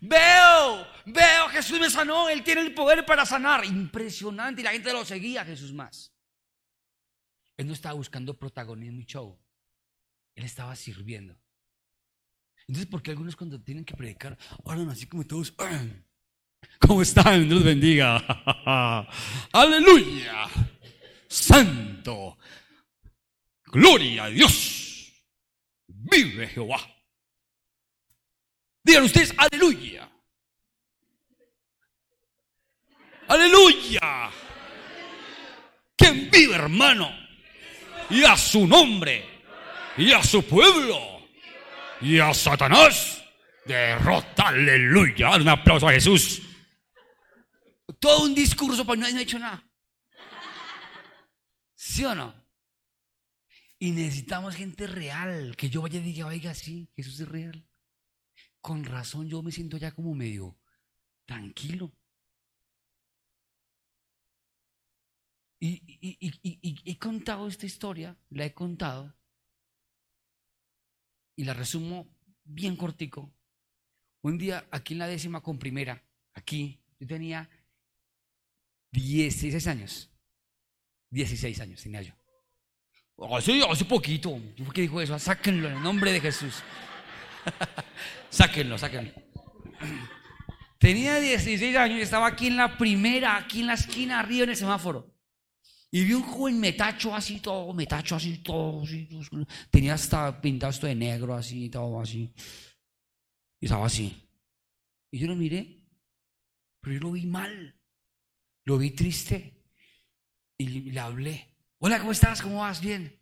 Veo, veo, Jesús me sanó, Él tiene el poder para sanar. Impresionante, y la gente lo seguía, Jesús más. Él no estaba buscando protagonismo y show, Él estaba sirviendo. Entonces, ¿por qué algunos cuando tienen que predicar, hablan así como todos? ¿Cómo están? Dios bendiga. Aleluya. Santo. Gloria a Dios. Vive Jehová. Digan ustedes, aleluya. Aleluya. ¿Quién vive, hermano? Y a su nombre. Y a su pueblo. Y a Satanás. Derrota, aleluya. Un aplauso a Jesús. Todo un discurso, pero no ha hecho nada. ¿Sí o no? Y necesitamos gente real. Que yo vaya y diga, oiga, sí, Jesús es real con razón yo me siento ya como medio tranquilo. Y, he contado esta historia, la he contado, y la resumo bien cortico. Un día aquí en la décima con primera, aquí, yo tenía 16 años. 16 años tenía yo. Hace, hace poquito. ¿Por qué dijo eso? Sáquenlo en el nombre de Jesús. sáquenlo, sáquenlo. Tenía 16 años y estaba aquí en la primera, aquí en la esquina arriba en el semáforo. Y vi un joven metacho así, todo, metacho así, todo, así, tenía hasta pintado de negro, así, todo así. Y estaba así. Y yo lo miré, pero yo lo vi mal. Lo vi triste. Y le hablé. Hola, ¿cómo estás? ¿Cómo vas? Bien.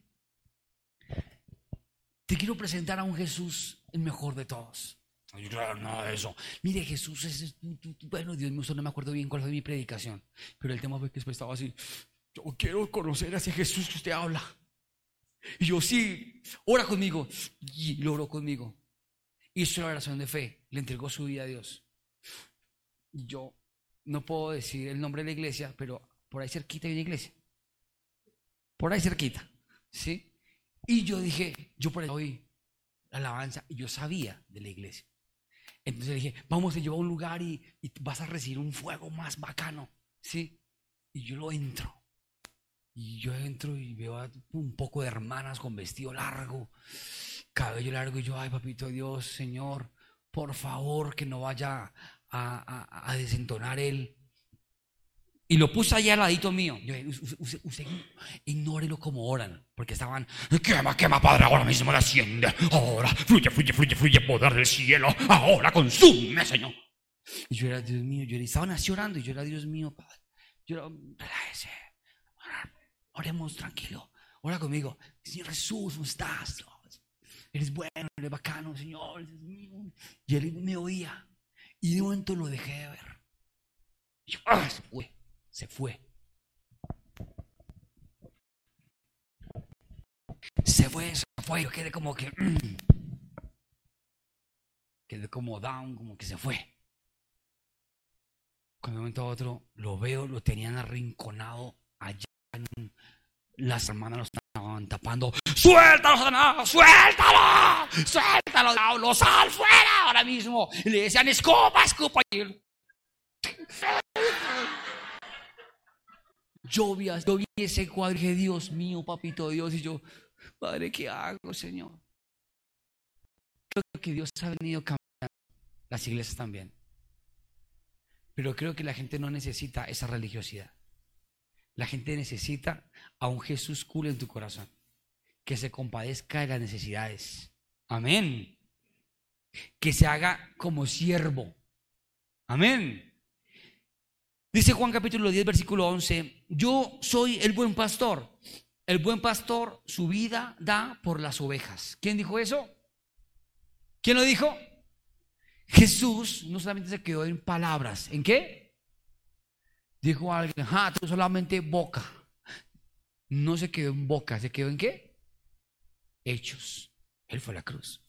Te quiero presentar a un Jesús el mejor de todos. Ay, claro, de eso. Mire, Jesús es, bueno, Dios mío, no me acuerdo bien cuál fue mi predicación, pero el tema fue que después estaba así, yo quiero conocer a ese Jesús que usted habla. Y yo, sí, ora conmigo. Y lo oró conmigo. Hizo la oración de fe, le entregó su vida a Dios. Y yo no puedo decir el nombre de la iglesia, pero por ahí cerquita hay una iglesia. Por ahí cerquita, ¿sí? Y yo dije, yo por ahí oí alabanza y yo sabía de la iglesia. Entonces le dije, vamos a llevar a un lugar y, vas a recibir un fuego más bacano. ¿Sí? Y yo lo entro. Y yo entro y veo a un poco de hermanas con vestido largo, cabello largo. Y yo, ay, papito Dios, Señor, por favor, que no vaya a, a, a desentonar él. Y lo puse allá al ladito mío. Yo, usted, usted, ignórelo como oran. Porque estaban, quema, quema, Padre, ahora mismo la asciende. Ahora, fluye, fluye, fluye, fluye, poder del cielo. Ahora, consume, Señor. Y yo era, Dios mío, yo era, estaban así orando. Y yo era, Dios mío, Padre. Yo era, relájese. Oremos tranquilo. Ora conmigo. Señor Jesús, ¿cómo estás? Eres bueno, eres bacano, Señor. Y él me oía. Y de momento lo dejé de ver. Y yo, ¡ah! Se fue. Se fue. Se fue, se fue. Yo quedé como que. Quedé como down, como que se fue. Cuando de momento a otro lo veo, lo tenían arrinconado allá. Las hermanas lo estaban tapando. ¡Suéltalo, Satanás! ¡Suéltalo! ¡Suéltalo, diablo! ¡Sal fuera ahora mismo! Y le decían, escopa, escopa. Y. Yo vi, yo vi ese cuadro y dije, Dios mío, papito Dios. Y yo, Padre, ¿qué hago, Señor? Creo que Dios ha venido cambiando las iglesias también. Pero creo que la gente no necesita esa religiosidad. La gente necesita a un Jesús cool en tu corazón, que se compadezca de las necesidades. Amén. Que se haga como siervo. Amén. Dice Juan capítulo 10, versículo 11, yo soy el buen pastor. El buen pastor su vida da por las ovejas. ¿Quién dijo eso? ¿Quién lo dijo? Jesús no solamente se quedó en palabras, ¿en qué? Dijo alguien, ah, solamente boca. No se quedó en boca, se quedó en qué? Hechos. Él fue a la cruz.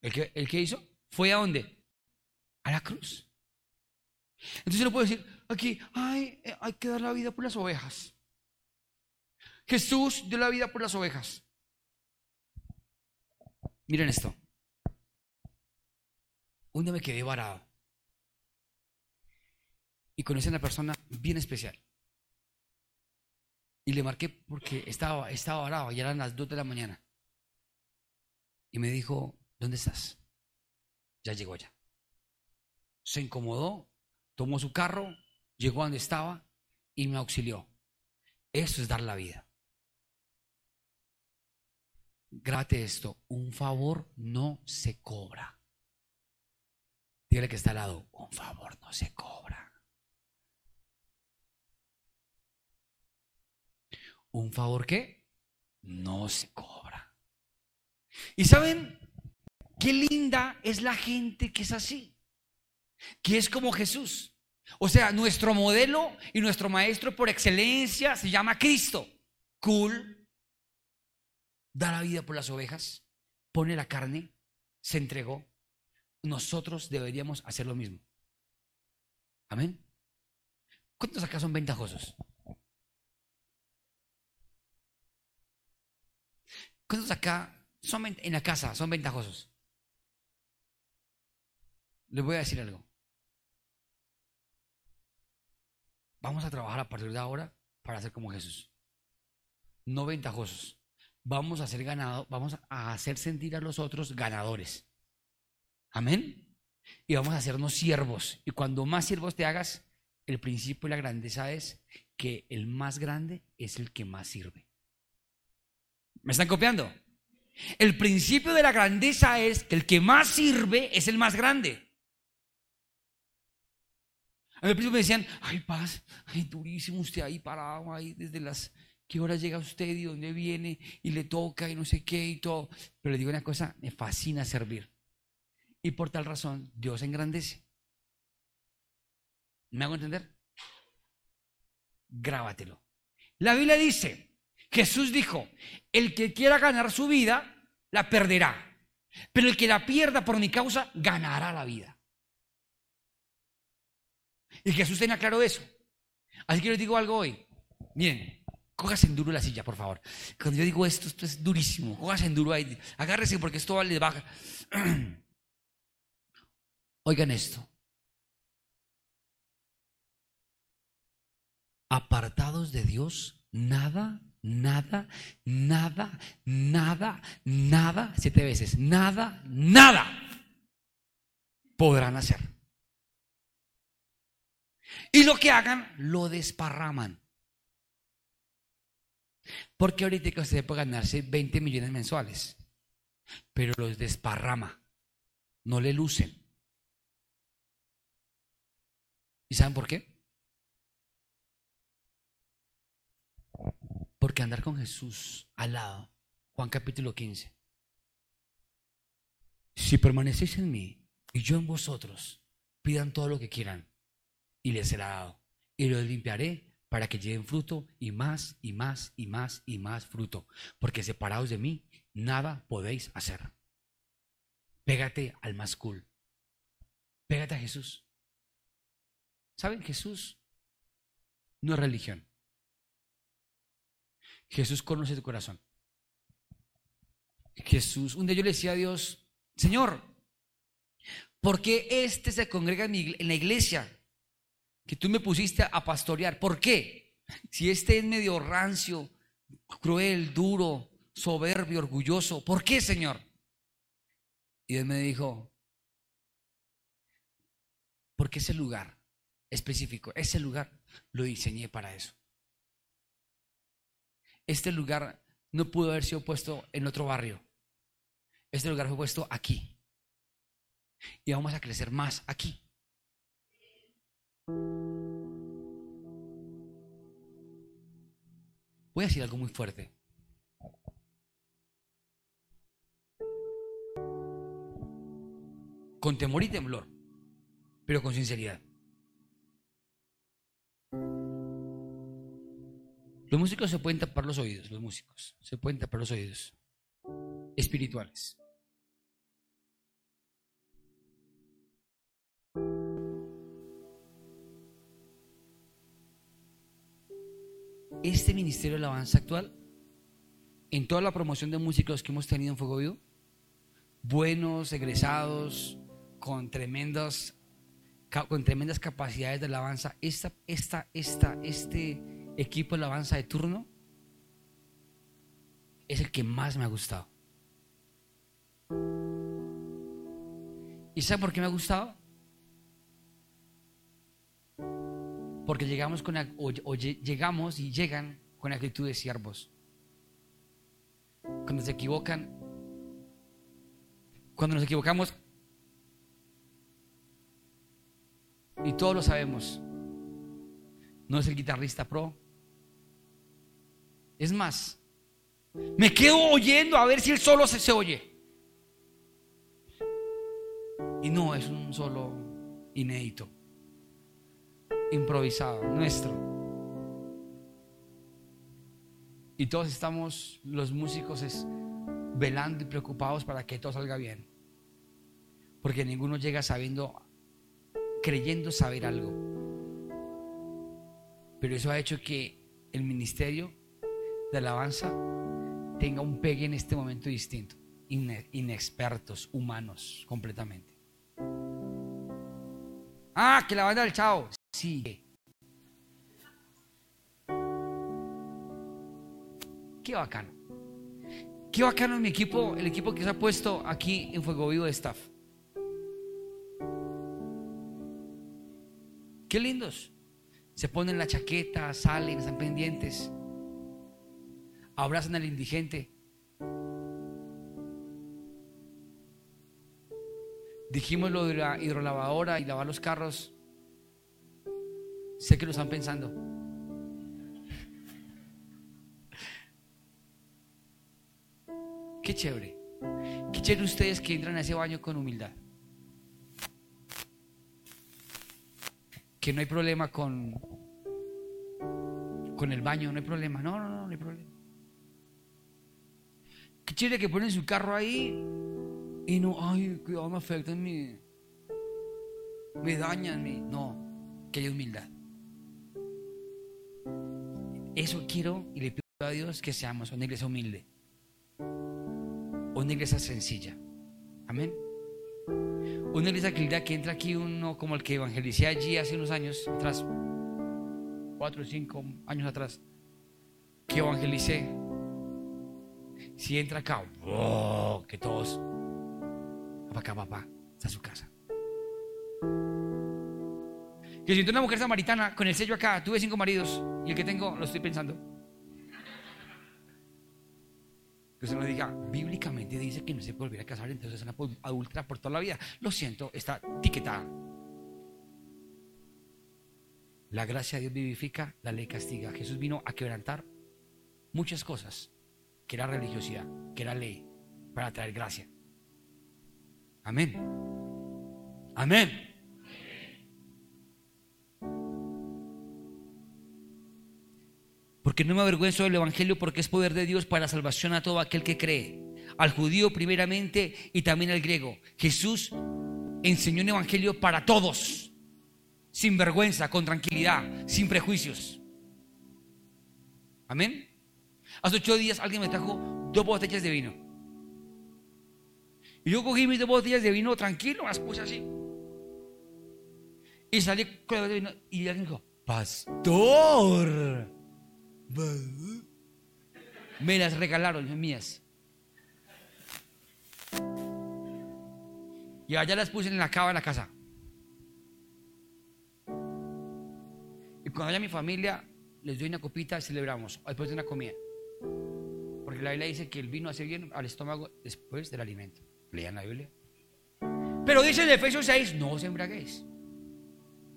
¿El que, ¿El que hizo? ¿Fue a dónde? A la cruz. Entonces no puedo decir, aquí, ay, eh, hay que dar la vida por las ovejas. Jesús dio la vida por las ovejas. Miren esto. Un día me quedé varado. Y conocí a una persona bien especial. Y le marqué porque estaba, estaba varado, ya eran las 2 de la mañana. Y me dijo, ¿dónde estás? Ya llegó ya. Se incomodó, tomó su carro, llegó donde estaba y me auxilió. Eso es dar la vida. Grábate esto, un favor no se cobra. Dígale que está al lado, un favor no se cobra. ¿Un favor qué? No se cobra. ¿Y saben qué linda es la gente que es así? Que es como Jesús. O sea, nuestro modelo y nuestro maestro por excelencia se llama Cristo. Cool. Da la vida por las ovejas. Pone la carne. Se entregó nosotros deberíamos hacer lo mismo. Amén. ¿Cuántos acá son ventajosos? ¿Cuántos acá son en la casa son ventajosos? Les voy a decir algo. Vamos a trabajar a partir de ahora para ser como Jesús. No ventajosos. Vamos a ser ganados, vamos a hacer sentir a los otros ganadores. Amén. Y vamos a hacernos siervos. Y cuando más siervos te hagas, el principio y la grandeza es que el más grande es el que más sirve. ¿Me están copiando? El principio de la grandeza es que el que más sirve es el más grande. A principio me decían, ay, paz, ay, durísimo usted ahí parado, ahí desde las, ¿qué hora llega usted y dónde viene? Y le toca y no sé qué y todo. Pero le digo una cosa, me fascina servir. Y por tal razón Dios engrandece. ¿Me hago entender? Grábatelo. La Biblia dice, Jesús dijo, el que quiera ganar su vida, la perderá. Pero el que la pierda por mi causa, ganará la vida. Y Jesús tenía claro eso. Así que les digo algo hoy. Miren, cógase en duro la silla, por favor. Cuando yo digo esto, esto es durísimo. Cógase en duro ahí. Agárrese porque esto les baja. Oigan esto. Apartados de Dios, nada, nada, nada, nada, nada, siete veces, nada, nada podrán hacer. Y lo que hagan, lo desparraman. Porque ahorita usted puede ganarse 20 millones mensuales, pero los desparrama, no le lucen. ¿Y saben por qué? Porque andar con Jesús al lado, Juan capítulo 15. Si permanecéis en mí y yo en vosotros, pidan todo lo que quieran y les será dado. Y los limpiaré para que lleven fruto y más y más y más y más fruto. Porque separados de mí, nada podéis hacer. Pégate al más cool. Pégate a Jesús. ¿Saben? Jesús no es religión. Jesús conoce tu corazón. Jesús, un día yo le decía a Dios, Señor, ¿por qué este se congrega en la iglesia que tú me pusiste a pastorear? ¿Por qué? Si este es medio rancio, cruel, duro, soberbio, orgulloso, ¿por qué, Señor? Y Él me dijo, porque ese lugar específico, ese lugar lo diseñé para eso. Este lugar no pudo haber sido puesto en otro barrio. Este lugar fue puesto aquí. Y vamos a crecer más aquí. Voy a decir algo muy fuerte. Con temor y temblor, pero con sinceridad. Los músicos se pueden tapar los oídos, los músicos se pueden tapar los oídos espirituales. Este ministerio de alabanza actual, en toda la promoción de músicos que hemos tenido en Fuego Vivo, buenos, egresados, con tremendas, con tremendas capacidades de alabanza, esta, esta, esta, este equipo de alabanza de turno es el que más me ha gustado. ¿Y sabe por qué me ha gustado? Porque llegamos con llegamos y llegan con actitud de siervos. Cuando se equivocan, cuando nos equivocamos, y todos lo sabemos, no es el guitarrista pro, es más, me quedo oyendo a ver si el solo se, se oye. Y no, es un solo inédito, improvisado, nuestro. Y todos estamos, los músicos, es, velando y preocupados para que todo salga bien. Porque ninguno llega sabiendo, creyendo saber algo. Pero eso ha hecho que el ministerio de alabanza tenga un pegue en este momento distinto. inexpertos, humanos, completamente. Ah, que la banda del chao. Sí. Qué bacano. Qué bacano mi equipo, el equipo que se ha puesto aquí en Fuego Vivo de Staff. Qué lindos. Se ponen la chaqueta, salen, están pendientes abrazan al indigente. Dijimos lo de la hidrolavadora y lavar los carros. Sé que lo están pensando. Qué chévere. Qué chévere ustedes que entran a ese baño con humildad. Que no hay problema con, con el baño, no hay problema. No, no, no, no hay problema. Qué chévere que ponen su carro ahí y no, ay, cuidado, me afectan mi. Me dañan mi. No, que hay humildad. Eso quiero y le pido a Dios que seamos una iglesia humilde. Una iglesia sencilla. Amén. Una iglesia que que entra aquí uno como el que evangelicé allí hace unos años atrás, cuatro o cinco años atrás, que evangelicé. Si entra acá, que todos, papá, acá, papá, está su casa. Que si una mujer samaritana con el sello acá, tuve cinco maridos y el que tengo lo estoy pensando. Que usted no diga, bíblicamente dice que no se puede volver a casar, entonces es una adulta por toda la vida. Lo siento, está etiquetada. La gracia de Dios vivifica, la ley castiga. Jesús vino a quebrantar muchas cosas, que era religiosidad, que era ley, para traer gracia. Amén. Amén. Porque no me avergüenzo del Evangelio porque es poder de Dios para salvación a todo aquel que cree. Al judío primeramente y también al griego. Jesús enseñó un Evangelio para todos. Sin vergüenza, con tranquilidad, sin prejuicios. Amén. Hace ocho días alguien me trajo dos botellas de vino. Y yo cogí mis dos botellas de vino tranquilo, las puse así. Y salí con la de vino y alguien dijo, pastor. Me las regalaron, mías. Y allá las puse en la cava de la casa. Y cuando haya mi familia, les doy una copita celebramos, después de una comida. Porque la Biblia dice que el vino hace bien al estómago después del alimento. Lean la Biblia. Pero dice en Efesios 6, no os embraguéis.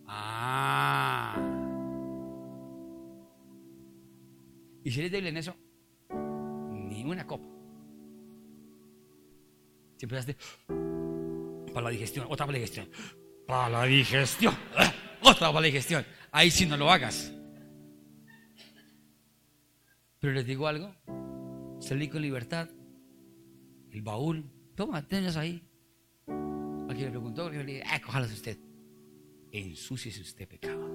Ah. Y si eres débil en eso, ni una copa. Si empezaste para la digestión, otra para la digestión, para la digestión, otra para la digestión, ahí sí no lo hagas. Pero les digo algo, salí con libertad, el baúl, toma, tenés ahí. Aquí me preguntó, le dije, ah, cójalas usted. Ensúciese usted, pecador.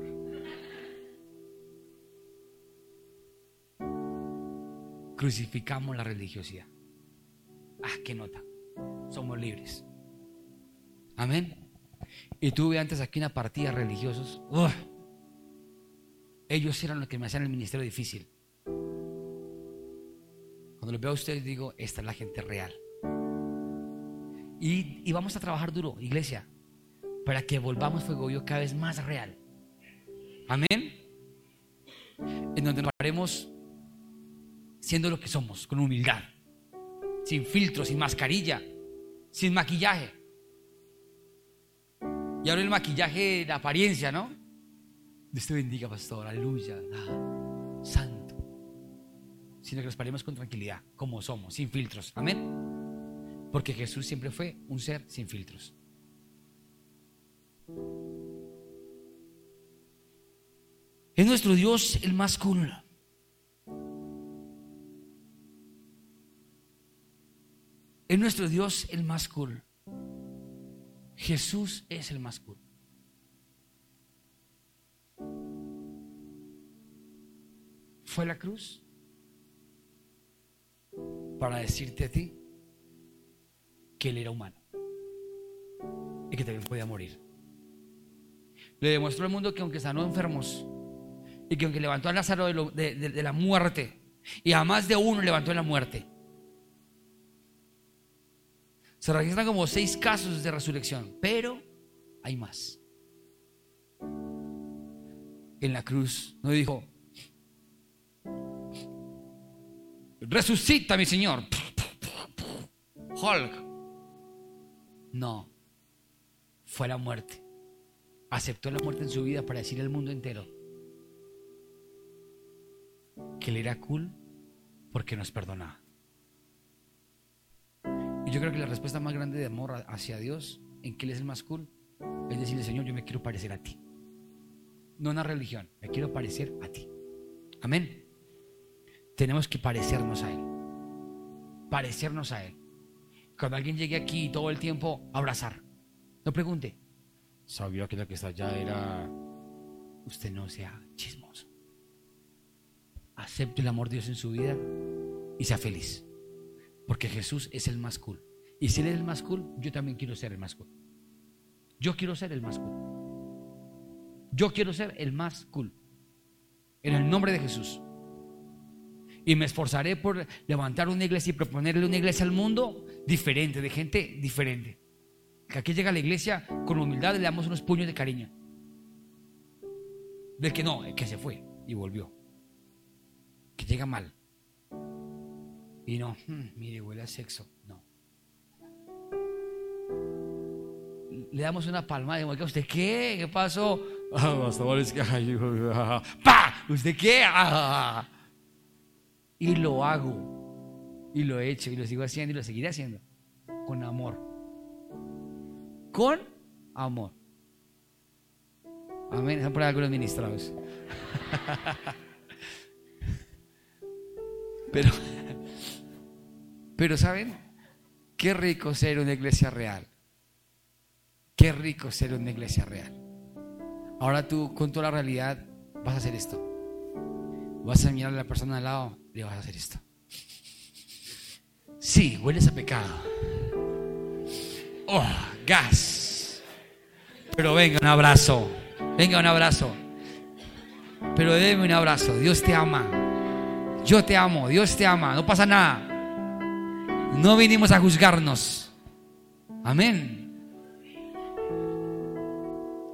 Crucificamos la religiosidad. Ah, qué nota. Somos libres. Amén. Y tuve antes aquí una partida de religiosos. Ellos eran los que me hacían el ministerio difícil. Cuando los veo a ustedes digo, esta es la gente real. Y, y vamos a trabajar duro, iglesia, para que volvamos Fuego Yo cada vez más real. Amén. En donde nos haremos siendo lo que somos, con humildad, sin filtro, sin mascarilla, sin maquillaje. Y ahora el maquillaje de apariencia, ¿no? Dios te bendiga, pastor, aleluya, santo. Sino que nos paremos con tranquilidad, como somos, sin filtros. Amén. Porque Jesús siempre fue un ser sin filtros. Es nuestro Dios el más cool. Es nuestro Dios el más cool. Jesús es el más cool. Fue la cruz para decirte a ti que Él era humano y que también podía morir. Le demostró al mundo que aunque sanó enfermos y que aunque levantó a Lázaro de, de la muerte y a más de uno levantó en la muerte, se registran como seis casos de resurrección, pero hay más. En la cruz no dijo, resucita mi Señor. Hulk. No, fue la muerte. Aceptó la muerte en su vida para decir al mundo entero que él era cool porque nos perdonaba yo creo que la respuesta más grande de amor hacia Dios, en que Él es el más cool, es decirle, Señor, yo me quiero parecer a ti. No una religión, me quiero parecer a ti. Amén. Tenemos que parecernos a Él. Parecernos a Él. Cuando alguien llegue aquí todo el tiempo, abrazar. No pregunte. Sabía que lo que está allá era... Usted no sea chismoso. Acepte el amor de Dios en su vida y sea feliz. Porque Jesús es el más cool. Y si Él es el más cool, yo también quiero ser el más cool. Yo quiero ser el más cool. Yo quiero ser el más cool. En el nombre de Jesús. Y me esforzaré por levantar una iglesia y proponerle una iglesia al mundo diferente, de gente diferente. Que aquí llega la iglesia con humildad y le damos unos puños de cariño. Del que no, el que se fue y volvió. Que llega mal. Y no, hmm, mire, huele a sexo. No. Le damos una palma de mueca. ¿Usted qué? ¿Qué pasó? Ah, ¡Pa! ¿Usted qué? Y lo hago. Y lo he hecho. Y lo sigo haciendo. Y lo seguiré haciendo. Con amor. Con amor. Amén. Están por algunos ministrados. Pero, pero ¿saben? Qué rico ser una iglesia real. Qué rico ser una iglesia real. Ahora tú, con toda la realidad, vas a hacer esto. Vas a mirar a la persona al lado y le vas a hacer esto. Sí, hueles a pecado. Oh, gas. Pero venga, un abrazo. Venga, un abrazo. Pero déme un abrazo. Dios te ama. Yo te amo. Dios te ama. No pasa nada. No vinimos a juzgarnos. Amén.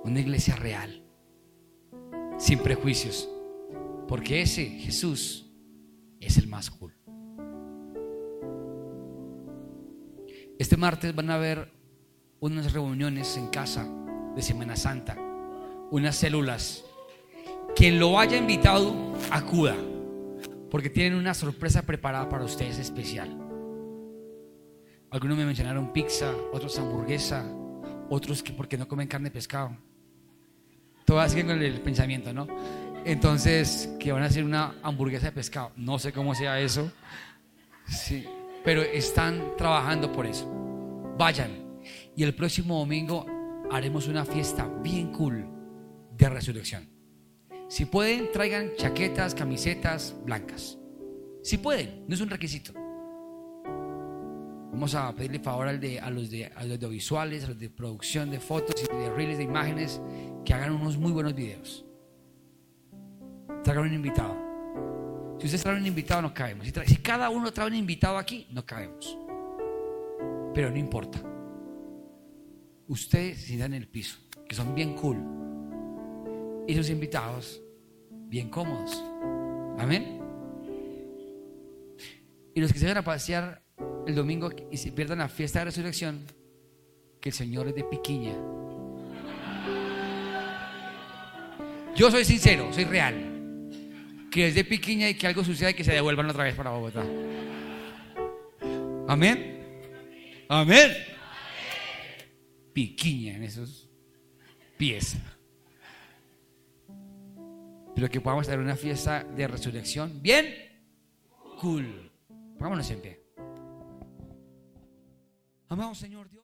Una iglesia real. Sin prejuicios. Porque ese Jesús es el más cool. Este martes van a haber unas reuniones en casa de Semana Santa. Unas células. Quien lo haya invitado, acuda. Porque tienen una sorpresa preparada para ustedes especial. Algunos me mencionaron pizza, otros hamburguesa, otros que porque no comen carne y pescado. Todas siguen con el pensamiento, ¿no? Entonces, que van a hacer una hamburguesa de pescado. No sé cómo sea eso. Sí, pero están trabajando por eso. Vayan. Y el próximo domingo haremos una fiesta bien cool de resurrección. Si pueden, traigan chaquetas, camisetas blancas. Si pueden, no es un requisito. Vamos a pedirle favor al de, a, los de, a los audiovisuales, a los de producción de fotos y de reels de imágenes, que hagan unos muy buenos videos. Traigan un invitado. Si ustedes traen un invitado, no caemos. Si, cada uno trae un invitado aquí, no caemos. Pero no importa. Ustedes se dan en el piso, que son bien cool y sus invitados bien cómodos. Amén. Y los que se van a pasear el domingo y se pierdan la fiesta de resurrección, que el Señor es de piquiña. Yo soy sincero, soy real. Que es de piquiña y que algo suceda y que se devuelvan otra vez para Bogotá. Amén. Amén. Piquiña en esos pies pero que podamos tener una fiesta de resurrección bien cool. Vámonos en pie. Amado Señor Dios.